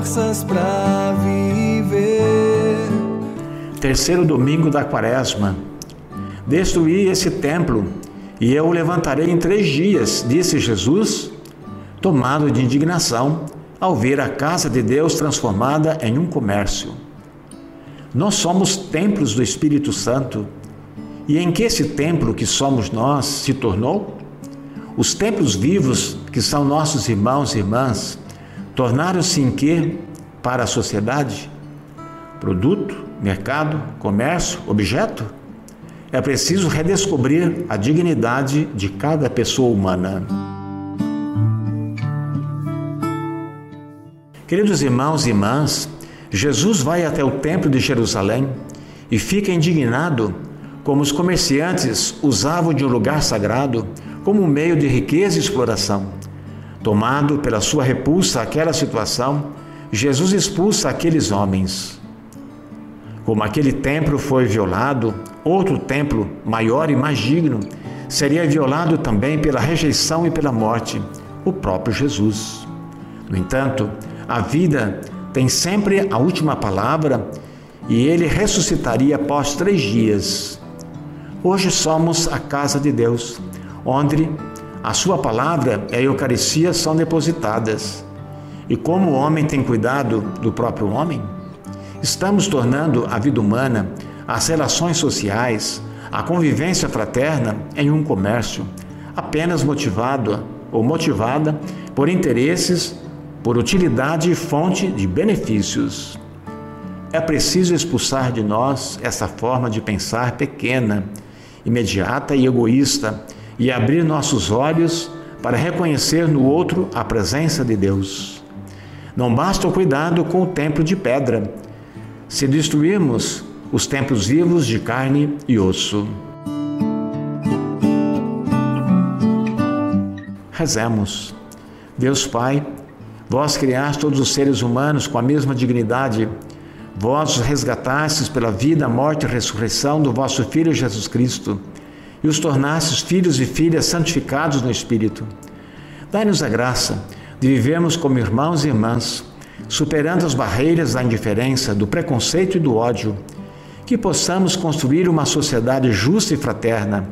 Forças para viver. Terceiro domingo da quaresma. Destruí esse templo e eu o levantarei em três dias, disse Jesus, tomado de indignação ao ver a casa de Deus transformada em um comércio. Nós somos templos do Espírito Santo. E em que esse templo que somos nós se tornou? Os templos vivos, que são nossos irmãos e irmãs, tornaram-se em que para a sociedade? Produto, mercado, comércio, objeto? É preciso redescobrir a dignidade de cada pessoa humana. Queridos irmãos e irmãs, Jesus vai até o Templo de Jerusalém e fica indignado como os comerciantes usavam de um lugar sagrado como um meio de riqueza e exploração. Tomado pela sua repulsa àquela situação, Jesus expulsa aqueles homens. Como aquele templo foi violado, outro templo, maior e mais digno, seria violado também pela rejeição e pela morte, o próprio Jesus. No entanto, a vida tem sempre a última palavra e ele ressuscitaria após três dias. Hoje somos a casa de Deus, onde a sua palavra e a Eucaristia são depositadas. E como o homem tem cuidado do próprio homem, estamos tornando a vida humana, as relações sociais, a convivência fraterna em um comércio, apenas motivado ou motivada por interesses, por utilidade e fonte de benefícios. É preciso expulsar de nós essa forma de pensar pequena, imediata e egoísta e abrir nossos olhos para reconhecer no outro a presença de Deus. Não basta o cuidado com o templo de pedra, se destruirmos os templos vivos de carne e osso. Rezemos. Deus Pai, vós criaste todos os seres humanos com a mesma dignidade. Vós os resgatastes pela vida, morte e ressurreição do vosso Filho Jesus Cristo e os tornasses filhos e filhas santificados no Espírito. Dai-nos a graça de vivermos como irmãos e irmãs, superando as barreiras da indiferença, do preconceito e do ódio, que possamos construir uma sociedade justa e fraterna,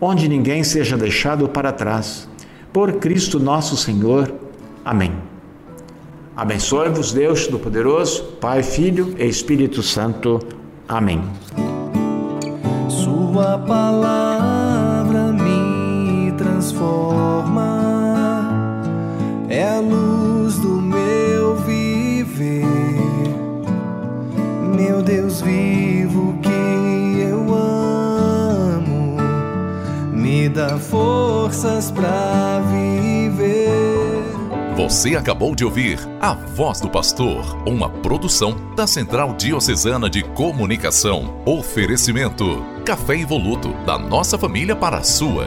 onde ninguém seja deixado para trás. Por Cristo nosso Senhor. Amém. Abençoe-vos, Deus Todo-Poderoso, Pai, Filho e Espírito Santo. Amém. Sua palavra transforma, é a luz do meu viver. Meu Deus vivo que eu amo, me dá forças para viver. Você acabou de ouvir A Voz do Pastor, uma produção da Central Diocesana de Comunicação. Oferecimento: Café Evoluto, da nossa família para a sua.